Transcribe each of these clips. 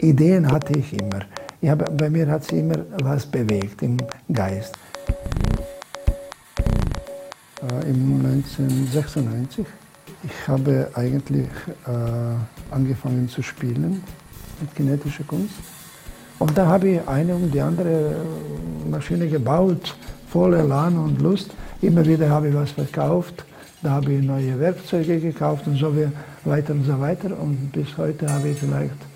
Ideen hatte ich immer. Ich habe, bei mir hat sich immer was bewegt im Geist. Äh, Im 1996 ich habe eigentlich äh, angefangen zu spielen mit kinetischer Kunst. Und da habe ich eine und die andere Maschine gebaut, voll Elan und Lust. Immer wieder habe ich was verkauft. Da habe ich neue Werkzeuge gekauft und so weiter und so weiter. Und bis heute habe ich vielleicht äh,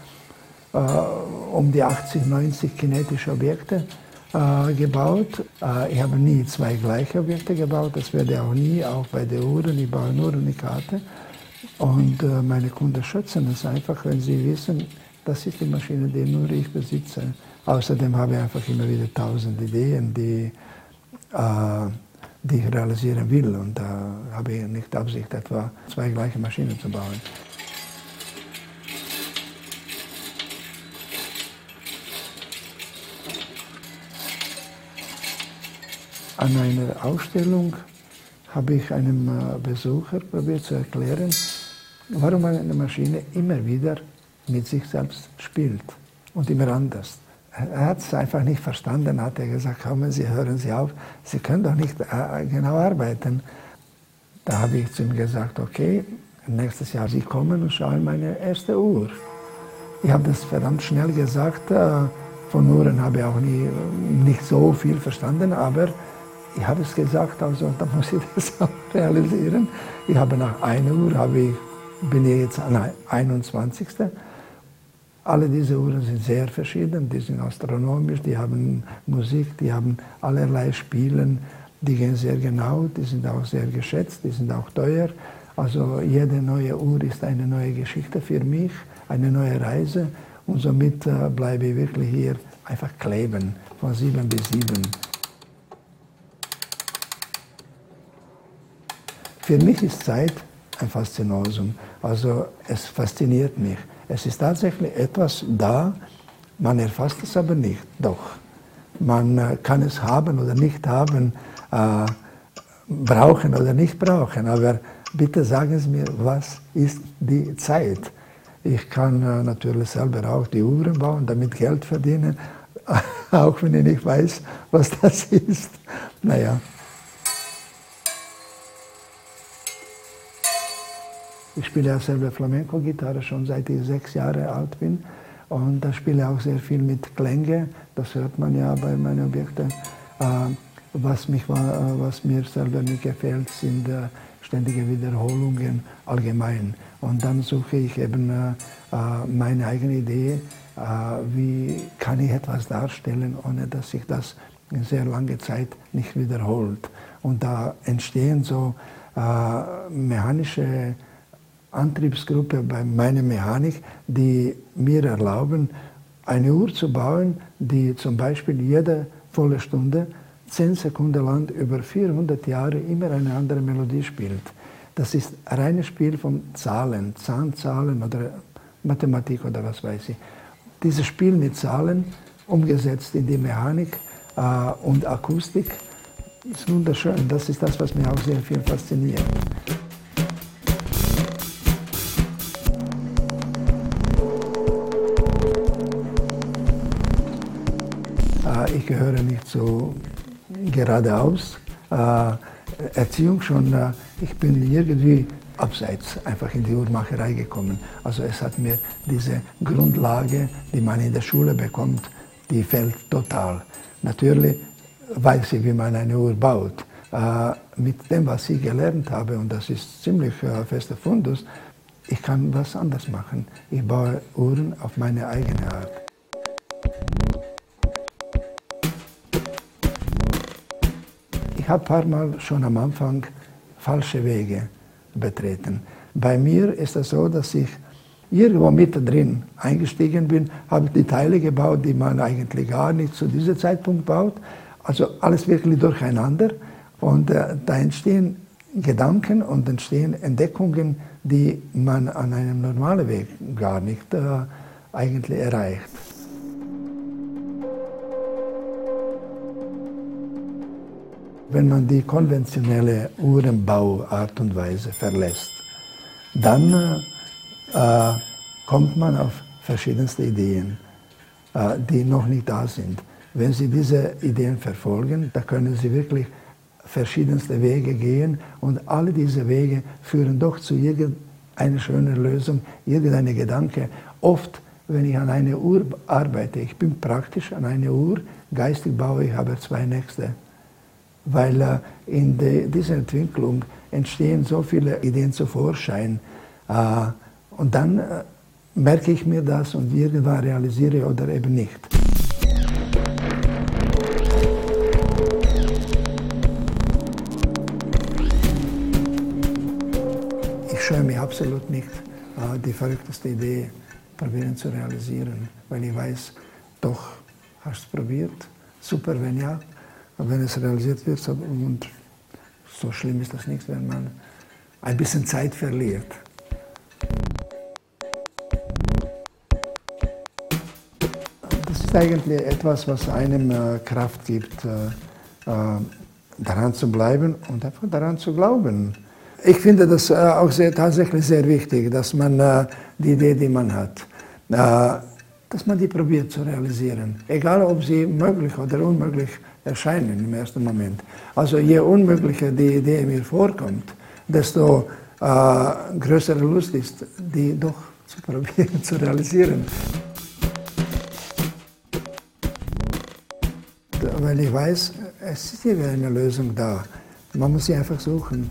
um die 80, 90 kinetische Objekte äh, gebaut. Äh, ich habe nie zwei gleiche Objekte gebaut, das werde auch nie, auch bei der Uhren. Ich baue nur eine Karte. Und äh, meine Kunden schätzen es einfach, wenn sie wissen, das ist die Maschine, die nur ich besitze. Außerdem habe ich einfach immer wieder tausend Ideen, die, äh, die ich realisieren will. Und da habe ich nicht Absicht, etwa zwei gleiche Maschinen zu bauen. An einer Ausstellung habe ich einem äh, Besucher probiert zu erklären, warum eine Maschine immer wieder mit sich selbst spielt und immer anders. Er hat es einfach nicht verstanden, hat er gesagt, kommen Sie, hören Sie auf, Sie können doch nicht äh, genau arbeiten. Da habe ich zu ihm gesagt, okay, nächstes Jahr Sie kommen und schauen meine erste Uhr. Ich habe das verdammt schnell gesagt, äh, von Uhren habe ich auch nie, nicht so viel verstanden, aber ich habe es gesagt, also da muss ich das auch realisieren. Ich habe nach 1 Uhr, habe ich, bin ich jetzt an 21. Alle diese Uhren sind sehr verschieden, die sind astronomisch, die haben Musik, die haben allerlei Spielen, die gehen sehr genau, die sind auch sehr geschätzt, die sind auch teuer. Also jede neue Uhr ist eine neue Geschichte für mich, eine neue Reise und somit äh, bleibe ich wirklich hier einfach kleben, von sieben bis sieben. Für mich ist Zeit ein Faszinosum. Also es fasziniert mich. Es ist tatsächlich etwas da, man erfasst es aber nicht. Doch, man äh, kann es haben oder nicht haben, äh, brauchen oder nicht brauchen. Aber bitte sagen Sie mir, was ist die Zeit? Ich kann äh, natürlich selber auch die Uhren bauen, damit Geld verdienen, auch wenn ich nicht weiß, was das ist. Naja. Ich spiele auch selber Flamenco-Gitarre schon seit ich sechs Jahre alt bin. Und da spiele ich auch sehr viel mit Klänge. Das hört man ja bei meinen Objekten. Äh, was, mich, äh, was mir selber nicht gefällt, sind äh, ständige Wiederholungen allgemein. Und dann suche ich eben meine eigene Idee, wie kann ich etwas darstellen, ohne dass sich das in sehr lange Zeit nicht wiederholt. Und da entstehen so mechanische Antriebsgruppe bei meiner Mechanik, die mir erlauben, eine Uhr zu bauen, die zum Beispiel jede volle Stunde 10 Sekunden lang über 400 Jahre immer eine andere Melodie spielt. Das ist ein reines Spiel von Zahlen, Zahnzahlen oder Mathematik oder was weiß ich. Dieses Spiel mit Zahlen, umgesetzt in die Mechanik äh, und Akustik, ist wunderschön. Das ist das, was mich auch sehr viel fasziniert. Gehöre nicht so geradeaus. Äh, Erziehung schon, äh, ich bin irgendwie abseits einfach in die Uhrmacherei gekommen. Also es hat mir diese Grundlage, die man in der Schule bekommt, die fällt total. Natürlich weiß ich, wie man eine Uhr baut. Äh, mit dem, was ich gelernt habe, und das ist ziemlich fester Fundus, ich kann was anders machen. Ich baue Uhren auf meine eigene Art. Habe paar Mal schon am Anfang falsche Wege betreten. Bei mir ist es so, dass ich irgendwo mittendrin eingestiegen bin, habe die Teile gebaut, die man eigentlich gar nicht zu diesem Zeitpunkt baut. Also alles wirklich durcheinander. Und äh, da entstehen Gedanken und entstehen Entdeckungen, die man an einem normalen Weg gar nicht äh, eigentlich erreicht. Wenn man die konventionelle Uhrenbauart und Weise verlässt, dann äh, kommt man auf verschiedenste Ideen, äh, die noch nicht da sind. Wenn Sie diese Ideen verfolgen, dann können Sie wirklich verschiedenste Wege gehen und alle diese Wege führen doch zu irgendeiner schönen Lösung, irgendeinem Gedanke. Oft, wenn ich an eine Uhr arbeite, ich bin praktisch an einer Uhr, geistig baue ich aber zwei nächste. Weil äh, in de, dieser Entwicklung entstehen so viele Ideen zu Vorschein. Äh, und dann äh, merke ich mir das und irgendwann realisiere ich oder eben nicht. Ich scheue mich absolut nicht, die verrückteste Idee probieren zu realisieren, weil ich weiß, doch, hast du es probiert, super, wenn ja, aber wenn es realisiert wird, und so schlimm ist das nicht, wenn man ein bisschen Zeit verliert. ist eigentlich etwas, was einem äh, Kraft gibt, äh, äh, daran zu bleiben und einfach daran zu glauben. Ich finde das auch sehr, tatsächlich sehr wichtig, dass man die Idee, die man hat, dass man die probiert zu realisieren. Egal, ob sie möglich oder unmöglich erscheinen im ersten Moment. Also je unmöglicher die Idee mir vorkommt, desto größere Lust ist, die doch zu probieren zu realisieren. weil ich weiß, es ist hier eine Lösung da. Man muss sie einfach suchen.